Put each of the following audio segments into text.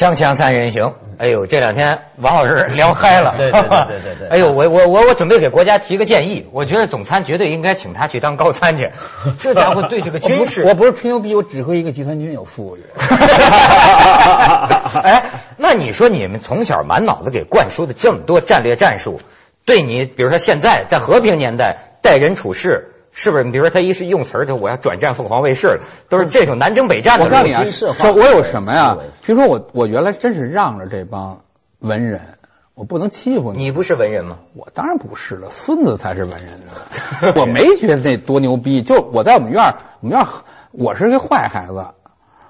锵锵三人行，哎呦，这两天王老师聊嗨了，对对对 对对对哎呦，我我我我准备给国家提个建议，我觉得总参绝对应该请他去当高参去，这家伙对这个军事，我不是吹牛逼，我指挥一个集团军有富裕。哎，那你说你们从小满脑子给灌输的这么多战略战术，对你，比如说现在在和平年代待人处事。是不是？你比如说，他一是用词儿，就我要转战凤凰卫视了，都是这种南征北战的。我告诉你啊，说我有什么呀？比如说我，我原来真是让着这帮文人，我不能欺负你。你不是文人吗？我当然不是了，孙子才是文人呢。我没觉得那多牛逼，就我在我们院我们院我是个坏孩子。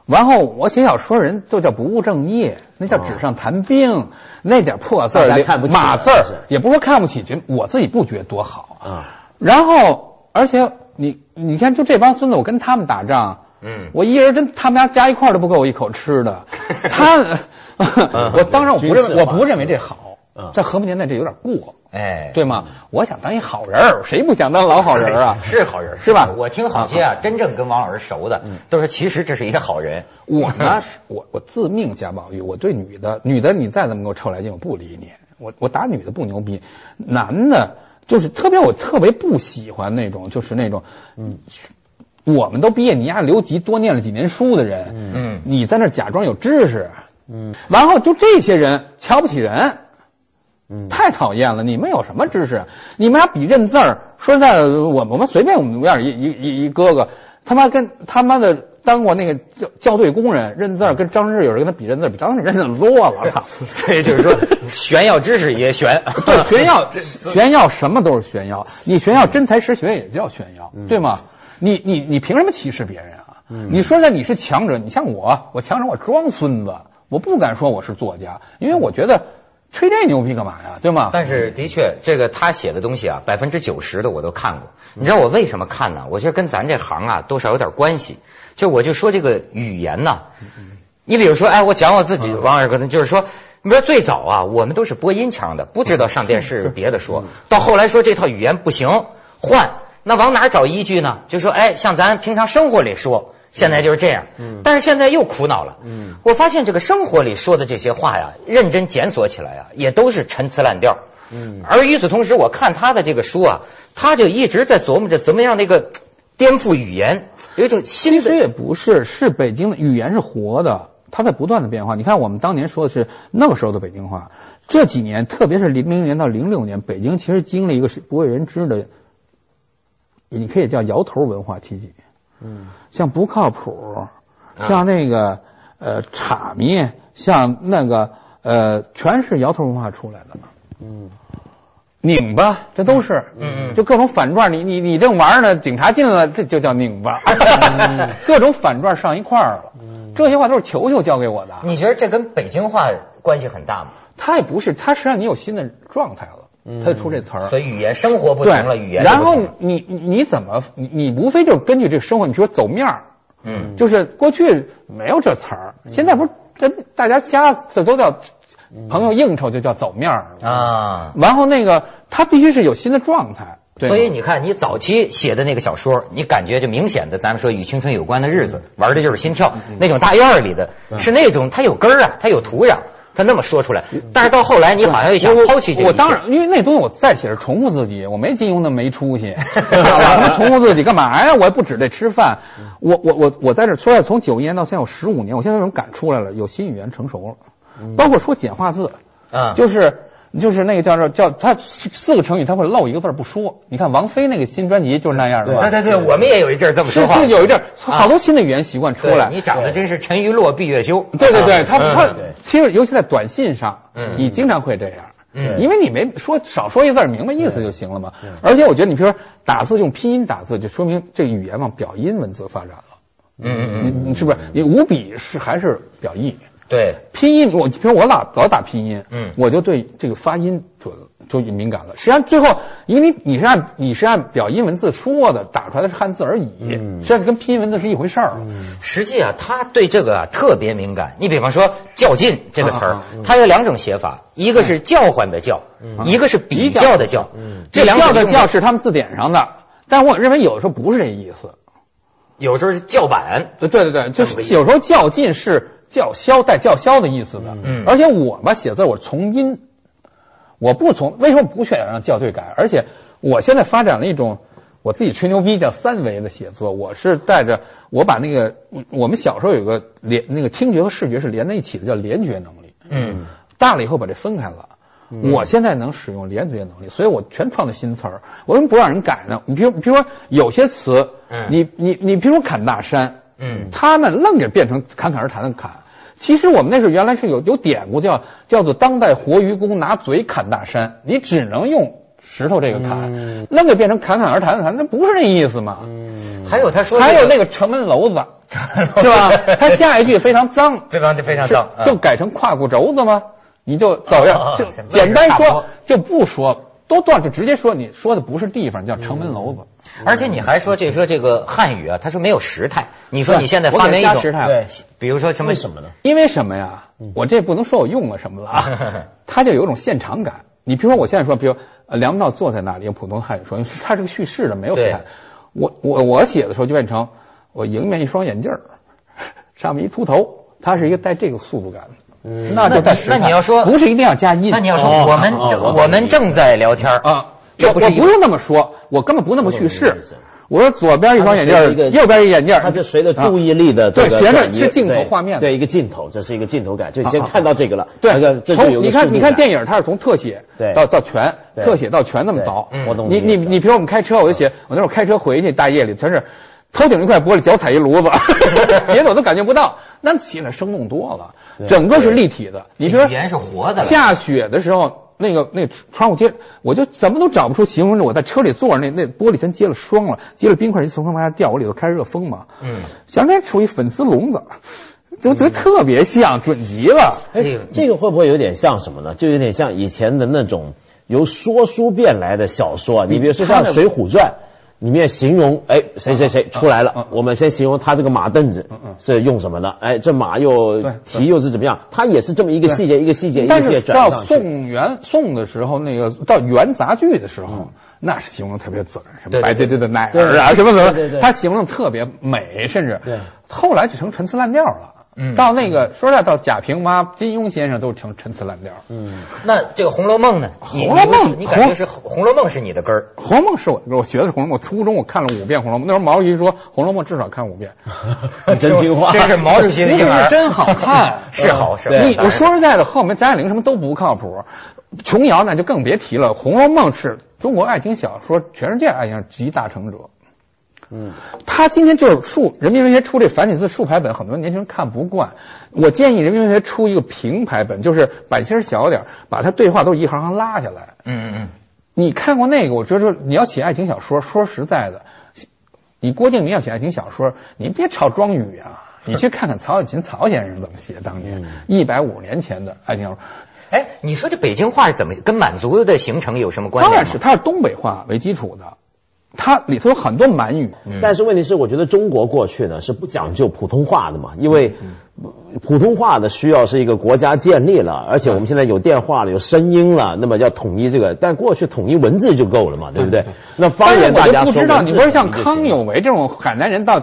完后我写小说人就叫不务正业，那叫纸上谈兵，那点破字儿、马字儿，也不说看不起，就我自己不觉得多好啊。然后。而且你你看，就这帮孙子，我跟他们打仗，嗯，我一人真他们家加一块都不够我一口吃的。他，我当然我不认，我不认为这好，在和平年代这有点过，哎，对吗？我想当一好人，谁不想当老好人啊？是好人是吧？我听好些啊，真正跟王老师熟的，都说其实这是一个好人。我呢，我我自命贾宝玉，我对女的，女的你再怎么给我臭来劲，我不理你。我我打女的不牛逼，男的。就是特别，我特别不喜欢那种，就是那种，嗯，我们都毕业，你丫留级多念了几年书的人，嗯，你在那假装有知识，嗯，然后就这些人瞧不起人，嗯，太讨厌了。你们有什么知识？你们俩比认字儿，说实在的，我我们随便我们院一一一一哥哥，他妈跟他妈的。当过那个校校对工人，认字跟张志有人跟他比认字，比张志认字多了。所以就是说，炫耀知识也炫，对，炫耀 炫耀什么都是炫耀。你炫耀真才实学也叫炫耀，对吗？你你你凭什么歧视别人啊？你说那你是强者，你像我，我强者我装孙子，我不敢说我是作家，因为我觉得。吹这牛逼干嘛呀？对吗？但是的确，这个他写的东西啊，百分之九十的我都看过。你知道我为什么看呢？我觉得跟咱这行啊多少有点关系。就我就说这个语言呢，你比如说，哎，我讲我自己，王二哥呢，就是说，你说最早啊，我们都是播音腔的，不知道上电视 别的说到后来说这套语言不行，换那往哪找依据呢？就说，哎，像咱平常生活里说。现在就是这样，但是现在又苦恼了。我发现这个生活里说的这些话呀，认真检索起来呀，也都是陈词滥调。而与此同时，我看他的这个书啊，他就一直在琢磨着怎么样那个颠覆语言，有一种新的。其实也不是，是北京的语言是活的，它在不断的变化。你看，我们当年说的是那个时候的北京话，这几年，特别是零零年到零六年，北京其实经历一个是不为人知的，你可以叫摇头文化体系。嗯，像不靠谱，像那个呃岔迷，像那个呃，全是摇头文化出来的。嗯，拧巴，这都是，嗯嗯，就各种反转，你你你正玩呢，警察进来了，这就叫拧巴，各种反转上一块儿了。这些话都是球球教给我的。你觉得这跟北京话关系很大吗？他也不是，他实际上你有新的状态了。他就出这词儿，所以语言生活不同了，语言。然后你你怎么你你无非就是根据这个生活，你说走面儿，嗯，就是过去没有这词儿，现在不是这大家瞎这都叫朋友应酬就叫走面儿。啊。然后那个他必须是有新的状态，所以你看你早期写的那个小说，你感觉就明显的，咱们说与青春有关的日子，玩的就是心跳那种大院里的，是那种它有根儿啊，它有土壤。他那么说出来，但是到后来你好像又想抛弃这个。我当然，因为那东西我再写是重复自己，我没金庸那么没出息。重复自己干嘛呀？我也不指这吃饭。我我我我在这说，从九一年到现在有十五年，我现在有种感出来了，有新语言成熟了，包括说简化字，啊，就是。就是那个叫做叫他四个成语他会漏一个字不说。你看王菲那个新专辑就是那样的。对对对，我们也有一阵这么说话。有一阵好多新的语言习惯出来。你长得真是沉鱼落碧月羞。对对对，他他其实尤其在短信上，你经常会这样。嗯。因为你没说少说一字明白意思就行了嘛。而且我觉得你比如说打字用拼音打字，就说明这个语言往表音文字发展了。嗯嗯嗯。你是不是你五笔是还是表意？对拼音，我比如我老老打拼音，嗯，我就对这个发音准就敏感了。实际上最后，因为你你是按你是按表音文字说的，打出来的是汉字而已，实际上跟拼音文字是一回事儿。实际啊，他对这个啊特别敏感。你比方说“较劲”这个词儿，它有两种写法，一个是叫唤的叫，一个是比较的较。这两个叫是他们字典上的，但我认为有的时候不是这意思，有时候是叫板。对对对，就是有时候较劲是。叫嚣带叫嚣的意思的。嗯而且我吧写字我从音，我不从为什么不选让校对改？而且我现在发展了一种我自己吹牛逼叫三维的写作，我是带着我把那个我们小时候有个连那个听觉和视觉是连在一起的，叫联觉能力。嗯大了以后把这分开了。我现在能使用连觉能力，所以我全创造新词儿。我为什么不让人改呢？你比如，比如说有些词，嗯你你你，比如说砍大山，嗯他们愣给变成侃侃而谈的侃。其实我们那时候原来是有有典故叫叫做当代活鱼公拿嘴砍大山，你只能用石头这个砍，嗯愣给变成侃侃而谈的谈，那不是那意思嘛。还有他说还有那个个城门楼子，是吧？他下一句非常脏，这帮就非常脏，就改成胯骨轴子吗？你就走啊样，就啊简单说就不说，都断就直接说你说的不是地方，叫城门楼子。而且你还说这说这个汉语啊，他说没有时态。你说你现在发明一种时态对，比如说什么为什么呢？因为什么呀？嗯我这不能说我用了什么了啊，它就有一种现场感。你比如说我现在说，比如呃梁文道坐在那里，用普通汉语说，它是个叙事的，没有时态。我我我写的时候就变成我迎面一双眼镜儿，上面一秃头，它是一个带这个速度感的。嗯那就那你要说不是一定要加音，那你要说哦我们我们正在聊天啊，这不是一我我不用那么说，我根本不那么叙事。我说左边一双眼镜右边一眼镜儿，它就随着注意力的这个对随着转是镜头画面对一个镜头，这是一个镜头感，就先看到这个了，对，从你看你看电影，它是从特写对到到全，特写到全那么早。嗯我懂你你你，比如我们开车，我就写我那会儿开车回去，大夜里全是头顶一块玻璃，脚踩一炉子，别的我都感觉不到，那写的生动多了，对整个是立体的。你比如说语言是活的。下雪的时候，那个那窗户接，我就怎么都找不出形容着我在车里坐着那那玻璃全结了霜了，结了冰块一从上往下掉，我里头开热风嘛。嗯，想起来处于粉丝笼子，就觉得特别像，准极了。哎这个，会不会有点像什么呢？就有点像以前的那种由说书变来的小说啊。你比如说像《水浒传》。里面形容哎谁谁谁出来嗯了，我们先形容他这个马凳子是用什么的，哎这马又对蹄又是怎么样，他也是这么一个细节一个细节一个但细节是到转上去。宋元宋的时候，那个到元杂剧的时候，那是形容特别准，什么白对。对的奶对儿啊，什么什么，他形容特别美，甚至后来就成陈词滥调了。嗯。到那个说实在，到贾平凹、金庸先生都成陈词滥调。嗯，那这个《红楼梦》呢？红楼梦你你感觉是《红楼梦》是你的根儿？《红楼梦》是我我学的是《红楼梦》，初中我看了五遍《红楼梦》，那时候毛主席说《红楼梦》至少看五遍，真听话，这是毛主席的 婴儿，真好看。是好是你我说实在的，后面张爱玲什么都不靠谱，琼瑶那就更别提了，《红楼梦》是中国爱情小说全世界爱情集大成者。嗯，他今天就是竖人民文学出这繁体字竖排本，很多年轻人看不惯。我建议人民文学出一个平排本，就是版型小点儿，把它对话都一行行拉下来。嗯嗯嗯你看过那个？我觉得你要写爱情小说，说实在的，你郭敬明要写爱情小说，你别抄庄语啊，你去看看曹雪芹曹先生怎么写，当年一百五年前的爱情小说，哎，你说这北京话是怎么跟满族的形成有什么关系当然是？它是东北话为基础的，它里头有很多满语。但是问题是，我觉得中国过去呢是不讲究普通话的嘛，因为普通话的需要是一个国家建立了，而且我们现在有电话了，有声音了，那么要统一这个，但过去统一文字就够了嘛，对不对？那方言大家说我就不知道，你不是像康有为这种海南人到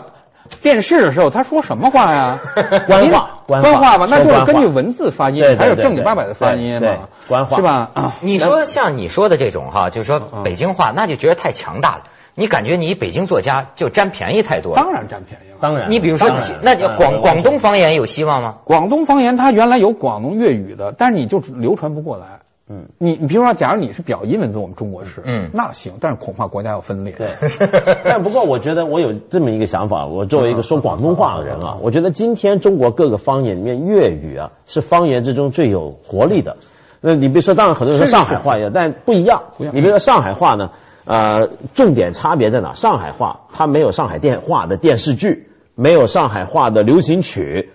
电视的时候，他说什么话呀？官话官官话吧，那就是根据文字发音还有正经八百的发音对嘛，官话是吧？啊，你说像你说的这种哈，就是说北京话，那就觉得太强大了。你感觉你北京作家就占便宜太多了。当然占便宜了。当然，你比如说，那你广嗯广东方言有希望吗？广东方言它原来有广东粤语的，但是你就流传不过来。嗯，你你比如说，假如你是表音文字，我们中国是，嗯那行，但是恐怕国家要分裂。对，但不过我觉得我有这么一个想法，我作为一个说广东话的人啊，我觉得今天中国各个方言里面，粤语啊是方言之中最有活力的。那你比如说，当然很多人说上海话也，但不一样。不一样你比如说上海话呢，呃，重点差别在哪？上海话它没有上海电话的电视剧，没有上海话的流行曲，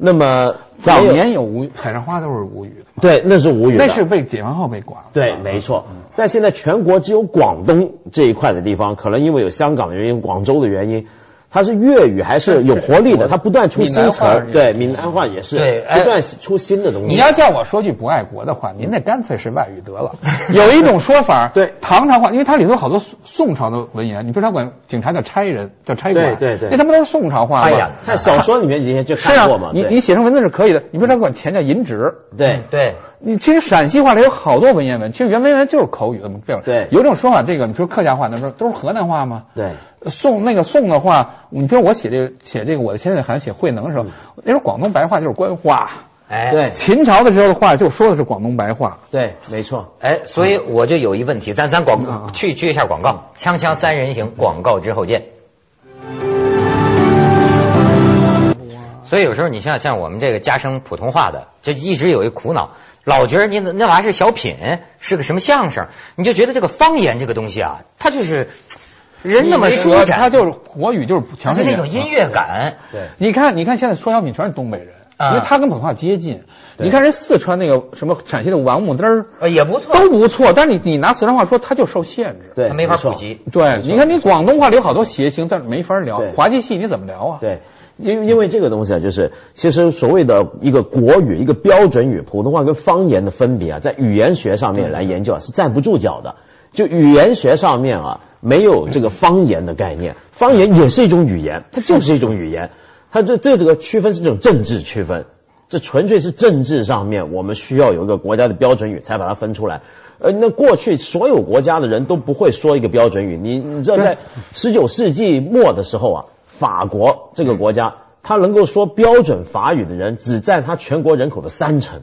那么早年有吴语，海上花都是吴语的，对，那是无语的，那是被解放后被管了。对，没错。但现在全国只有广东这一块的地方，可能因为有香港的原因、广州的原因，它是粤语还是有活力的，它不断出新词对，闽南话也是，对哎不断出新的东西。你要叫我说句不爱国的话，您那干脆是外语得了。有一种说法，对唐朝话，因为它里头好多宋宋朝的文言，你比如他管警察叫差人，叫差官，对对对那他们都是宋朝话嘛。在小说里面以前就看啊过嘛，，你你写成文字是可以的。你比如他管钱叫银纸，对对，你其实陕西话里有好多文言文，其实原文言文就是口语的嘛。标准对有一种说法，这个你说客家话，那说都是河南话吗？对宋那个宋的话，你比如我写这个写这个我的先生还写慧能的时候，那时候广东白话就是官话。哎，对秦朝的时候的话就说的是广东白话。对，没错。哎，所以我就有一问题，咱咱广啊去去一下广告，锵锵三人行，广告之后见。所以有时候你像像我们这个加生普通话的，就一直有一苦恼，老觉得你那那玩意儿是小品，是个什么相声，你就觉得这个方言这个东西啊，它就是人那么舒展，他就是国语就是强就势那种音乐感。对你看，你看现在说小品全是东北人，啊因为他跟普通话接近。对你看人四川那个什么陕西的王木灯儿呃，也不错，都不错，但是你你拿四川话说，他就受限制。对，它没法普及。对，你看你广东话里有好多谐星，但是没法聊。滑稽戏你怎么聊啊？对，因因为这个东西啊，就是其实所谓的一个国语、一个标准语，普通话跟方言的分别啊，在语言学上面来研究啊，是站不住脚的。就语言学上面啊，没有这个方言的概念，方言也是一种语言，它就是一种语言。它这这这个区分是这种政治区分，这纯粹是政治上面我们需要有一个国家的标准语才把它分出来。呃，那过去所有国家的人都不会说一个标准语，你你知道在十九世纪末的时候啊，法国这个国家，他能够说标准法语的人只占他全国人口的三成。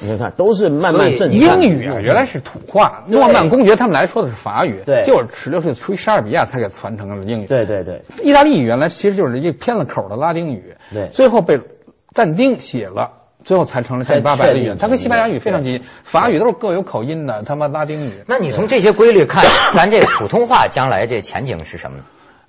你看看，都是慢慢正英语啊，原来是土话，诺曼公爵他们来说的是法语，对就是十六岁出于莎士比亚才给传承了英语。对对对意大利语原来其实就是一个偏了口的拉丁语，对最后被但丁写了。最后才成了千八百的语言，它跟西班牙语非常接近，法语都是各有口音的，他妈拉丁语。那你从这些规律看，咱这普通话将来这前景是什么呢？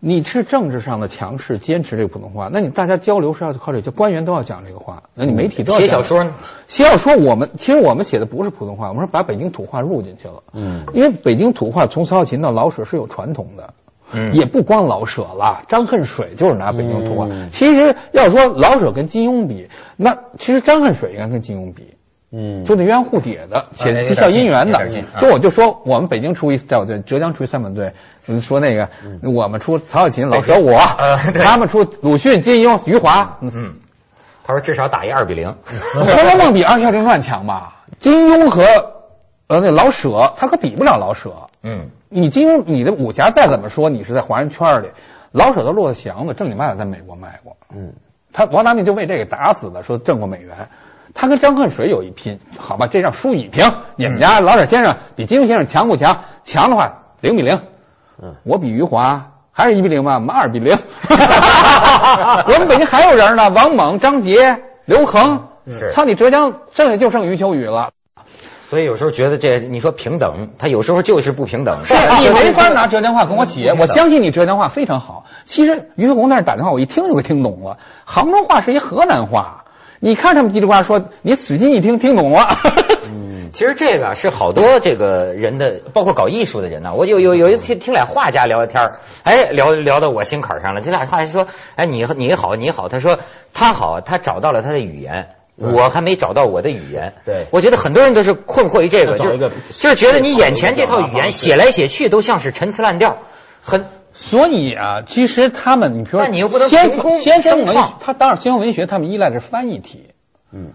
你是政治上的强势，坚持这个普通话，那你大家交流是要靠这个，官员都要讲这个话，那你媒体都要写小说呢？写小说，我们其实我们写的不是普通话，我们是把北京土话入进去了。嗯，因为北京土话从曹雪芹到老舍是有传统的，嗯也不光老舍了，张恨水就是拿北京土话。嗯其实要说老舍跟金庸比，那其实张恨水应该跟金庸比。嗯，就那鸳鸯蝴蝶的，且效姻缘的近有点近，啊就我就说我们北京出一代表队，浙江出一三本队，嗯说那个我们出曹雪芹、老舍我他们出鲁迅、金庸、余华，嗯嗯，他说至少打一二比零。《红楼梦》比《二乔正传》强吧？金庸和呃那老舍，他可比不了老舍。嗯，你金庸，你的武侠再怎么说，你是在华人圈里，老舍都落了祥子，正经八百在美国卖过。嗯，他王达明就为这个打死的，说挣过美元。他跟张恨水有一拼，好吧，这让输乙平。你们家老舍先生比金庸先生强不强？强的话零比零。嗯，我比余华还是一比零吗？我们二比零。我们北京还有人呢，王猛、张杰、刘恒。是操你浙江剩下就剩余秋雨了。所以有时候觉得这你说平等，他有时候就是不平等。是 你没法拿浙江话跟我写，我相信你浙江话非常好。其实于飞鸿那儿打电话，我一听就给听懂了。杭州话是一河南话，你看他们叽里呱啦说，你使劲一听听懂了。其实这个是好多这个人的，包括搞艺术的人呢。我有有有一次听听俩画家聊聊天儿哎，聊聊到我心坎上了。这俩画家说，哎，你你好你好，他说他好，他找到了他的语言。我还没找到我的语言，对我觉得很多人都是困惑于这个，就是就是觉得你眼前这套语言写来写去都像是陈词滥调，很所以啊，其实他们，你比如说，但你又不能先凭空先锋文学，他当然先锋文学，他们依赖的是翻译体。嗯，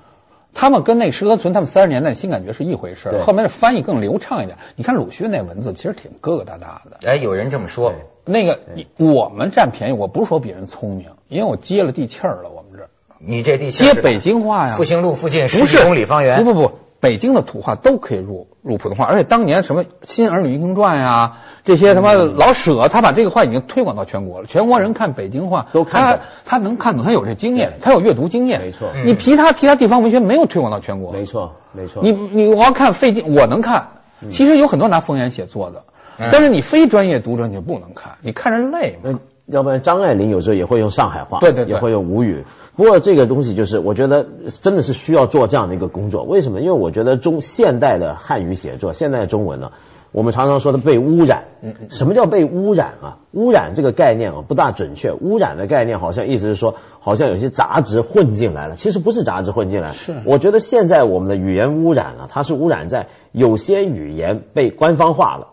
他们跟那石河存他们三十年代新感觉是一回事儿，后面的翻译更流畅一点。你看鲁迅那文字其实挺疙疙瘩瘩的。哎，有人这么说，那个你我们占便宜，我不是说比人聪明，因为我接了地气儿了。我们这。你这地气接北京话呀，复兴路附近不十公里方圆，不不不，北京的土话都可以入入普通话，而且当年什么《新儿女英雄传》呀，这些什么老舍，他把这个话已经推广到全国了，全国人看北京话都看懂他他能看懂，他有这经验，他有阅读经验，没错。你其他其他地方文学没有推广到全国，没错没错。你你我要看费劲，我能看，其实有很多拿方言写作的，嗯。但是你非专业读者你就不能看，你看着累嘛。那要不然张爱玲有时候也会用上海话，对对对也会用吴语。不过这个东西就是，我觉得真的是需要做这样的一个工作。为什么？因为我觉得中现代的汉语写作，现代的中文呢，我们常常说的被污染。什么叫被污染啊？污染这个概念啊不大准确。污染的概念好像意思是说，好像有些杂质混进来了。其实不是杂质混进来，是我觉得现在我们的语言污染啊，它是污染在有些语言被官方化了，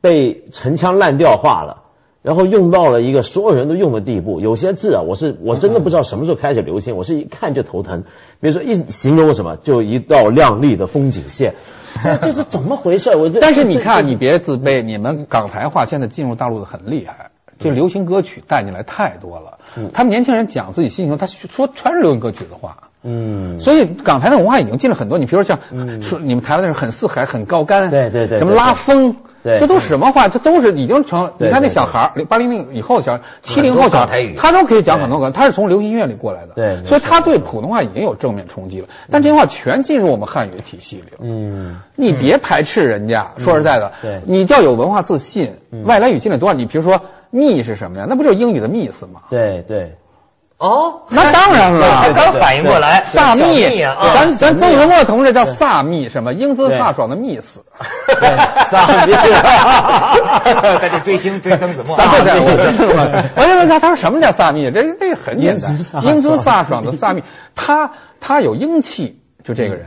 被陈腔滥调化了。然后用到了一个所有人都用的地步，有些字啊，我是我真的不知道什么时候开始流行，我是一看就头疼。比如说一形容什么，就一道亮丽的风景线，这 这是怎么回事？我这但是你看，你别自卑，你们港台话现在进入大陆的很厉害，就流行歌曲带进来太多了。他们年轻人讲自己心情，他说全是流行歌曲的话。嗯，所以港台的文化已经进了很多，你比如说像说你们台湾的人很四海很高干，对对对什么拉风，对这都什么话？这都是已经成。对你看那小孩儿，八零零以后的小孩，七零后小孩他都可以讲很多个，他是从流行音乐里过来的，对所以他对普通话已经有正面冲击了。但这些话全进入我们汉语体系里了。嗯，你别排斥人家，说实在的，对你要有文化自信，外来语进来多少？你比如说“密”是什么呀？那不就是英语的 miss 吗？对对，哦，那当然了，刚刚反应过来，萨密啊，咱咱曾子墨同志叫萨密什么？英姿飒爽的 miss，对萨 密 在这追星追曾子墨，对对，我就问他他说什么叫萨密？这这很简单，英姿飒爽的萨密，他他有英气，就这个人。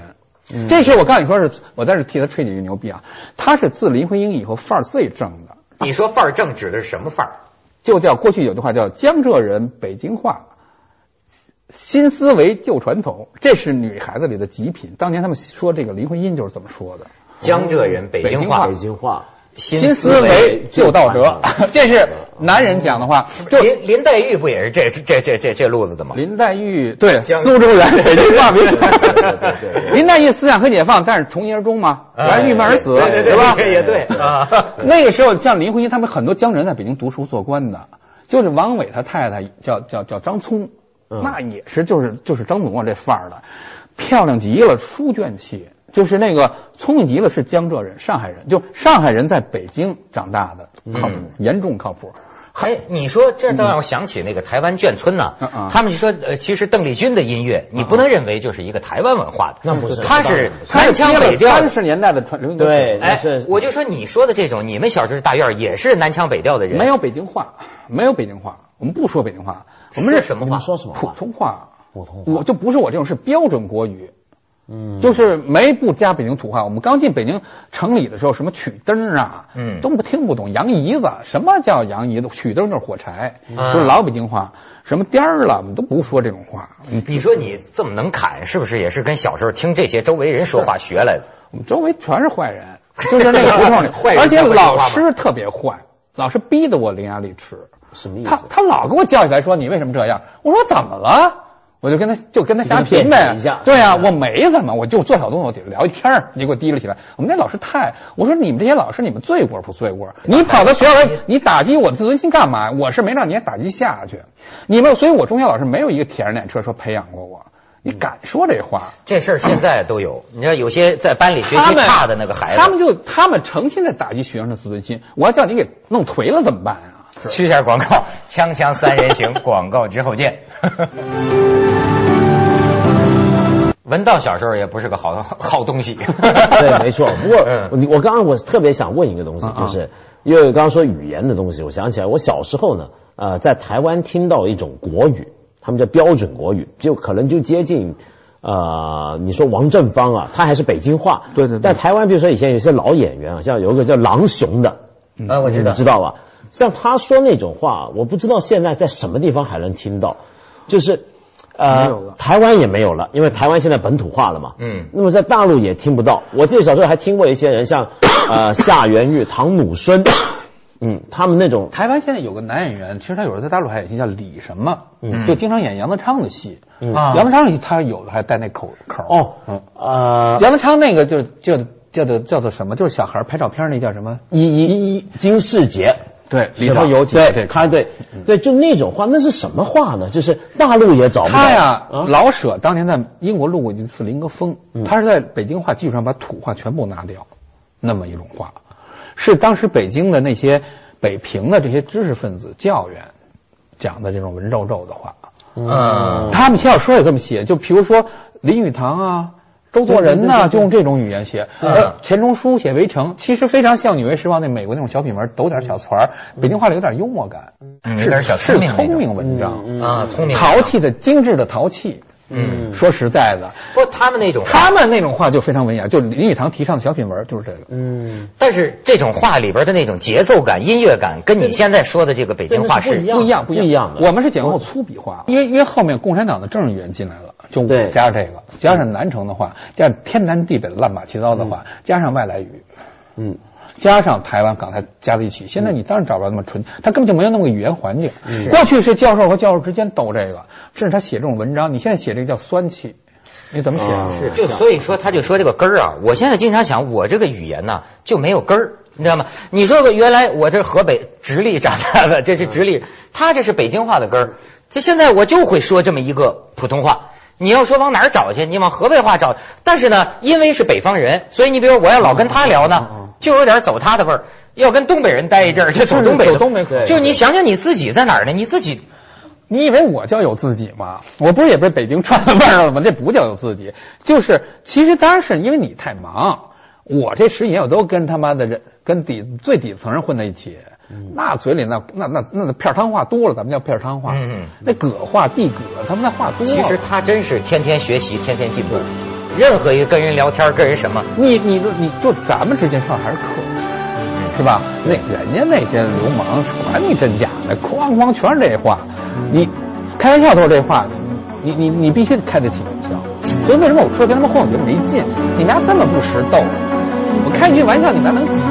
这是我告诉你说是，我在这替他吹几句牛逼啊！他是自林徽因以后范儿最正的，你说范儿正指的是什么范儿？就叫过去有句话叫江浙人北京话，新思维旧传统，这是女孩子里的极品。当年他们说这个林徽因就是这么说的。江浙人北京话北，京话，新思维旧道德，这是男人讲的话。就林林黛玉不也是这这这这这路子的吗？林黛玉对苏州人，北京话。林黛玉思想很解放，但是从一而终嘛，然后郁闷而死，对对对是吧？也对啊。那个时候，像林徽因他们很多江浙人在北京读书做官的，就是王伟他太太叫叫叫张聪，嗯那也是就是就是张总这范儿的，漂亮极了，书卷气。就是那个聪明极了，是江浙人，上海人，就上海人在北京长大的，靠谱，严重靠谱。哎，你说这倒让我想起那个台湾眷村呢他们就说，呃，其实邓丽君的音乐，你不能认为就是一个台湾文化的，那不是他是南腔北调三。十年代的传流行对哎，我就说你说的这种，你们小时候大院也是南腔北调的人，没有北京话，没有北京话，我们不说北京话，我们是什么话？说什么普？通话。普通话我就不是我这种，是标准国语。嗯，就是没不加北京土话。我们刚进北京城里的时候，什么曲灯啊，嗯都不听不懂。洋姨子，什么叫洋姨子？曲灯就是火柴，嗯就是老北京话。什么颠儿了，我们都不说这种话。嗯你说你这么能侃，是不是也是跟小时候听这些周围人说话学来的？我们周围全是坏人，就是那个胡同里，坏人而且老师特别坏，老师逼得我伶牙俐齿。什么意思？他他老给我叫起来说你为什么这样？我说怎么了？我就跟他就跟他瞎贫呗一下。对呀、我没怎么，我就做小动作，聊一天儿你给我提了起来。我们那老师太，我说你们这些老师，你们罪过不罪过？你跑到学校来，你打击我的自尊心干嘛？我是没让你打击下去。你们，所以我中学老师没有一个铁人脸车说培养过我。你敢说这话？这事儿现在都有，你知道有些在班里学习差的那个孩子，他们就他们诚心在打击学生的自尊心。我要叫你给弄颓了怎么办啊？是去一下广告，锵锵三人行，广告之后见。文道小时候也不是个好 好东西，对，没错。不过嗯你我刚刚我特别想问一个东西就是因为刚刚说语言的东西，我想起来，我小时候呢，呃，在台湾听到一种国语，他们叫标准国语，就可能就接近。呃，你说王振芳啊，他还是北京话，对对对在台湾，比如说以前有些老演员啊，像有一个叫郎雄的，啊，我知道你，知道吧？像他说那种话，我不知道现在在什么地方还能听到，就是呃，台湾也没有了，因为台湾现在本土化了嘛。嗯那么在大陆也听不到。我记得小时候还听过一些人，像呃 夏元玉、唐努孙，嗯，他们那种台湾现在有个男演员，其实他有时候在大陆还演戏，叫李什么，嗯就经常演杨德昌的戏。嗯杨德昌戏他有的还带那口口。哦嗯，呃杨德昌那个就就叫做叫做什么？就是小孩拍照片那叫什么？一一一金世杰。对，里头有几对对他对对，就那种话，那是什么话呢？就是大陆也找不到。他呀，啊？老舍当年在英国录过一次林格峰，嗯。他是在北京话基础上把土话全部拿掉，那么一种话，是当时北京的那些北平的这些知识分子教员讲的这种文绉绉的话。嗯，他们写小说也这么写，就比如说林语堂啊、周作人呢，就用这种语言写。嗯。呃，钱钟书写《围城》，其实非常像《纽约时报》那美国那种小品文，抖点小词儿，北京话里有点幽默感，嗯有点小是聪明文章，嗯啊，聪明淘气的、精致的淘气。嗯。说实在的，不，他们那种他们那种话就非常文雅，就林语堂提倡的小品文就是这个。嗯，但是这种话里边的那种节奏感、音乐感，跟你现在说的这个北京话是不一样不一样，不不一样的。我们是简化粗鄙话，因为因为后面共产党的政治语言进来了，就对加上这个，加上南城的话，加上天南地北的乱七糟的话，加上外来语，嗯，加上台湾、港台加在一起，现在你当然找不着那么纯，他根本就没有那么个语言环境。过去是教授和教授之间斗这个，甚至他写这种文章，你现在写这个叫酸气，你怎么写？啊是，就所以说他就说这个根儿啊，我现在经常想，我这个语言呢就没有根儿，你知道吗？你说个原来我这河北直隶长大的，这是直隶，他这是北京话的根儿，这现在我就会说这么一个普通话。你要说往哪儿找去？你往河北话找，但是呢，因为是北方人，所以你比如我要老跟他聊呢，就有点走他的味儿；要跟东北人待一阵儿，就走东北的。走东北口就你想想你自己在哪儿呢？你自己你以为我叫有自己吗？我不是也被北京串了味儿了吗？这不叫有自己，就是其实当然是因为你太忙。我这十几年我都跟他妈的人跟底最底层人混在一起，那嘴里那那那那片儿汤话多了，咱们叫片儿汤话，嗯那葛话地葛，他们那话多了。其实他真是天天学习，天天进步。任何一个跟人聊天，跟人什么，你你的你就咱们之间说话还是客气，是吧？那人家那些流氓管你真假的，哐哐全是这话。你开玩笑都是这话，你你你必须得开得起玩笑。所以为什么我说跟他们混，我觉得没劲？你们家这么不识逗，我开一句玩笑，你们还能急？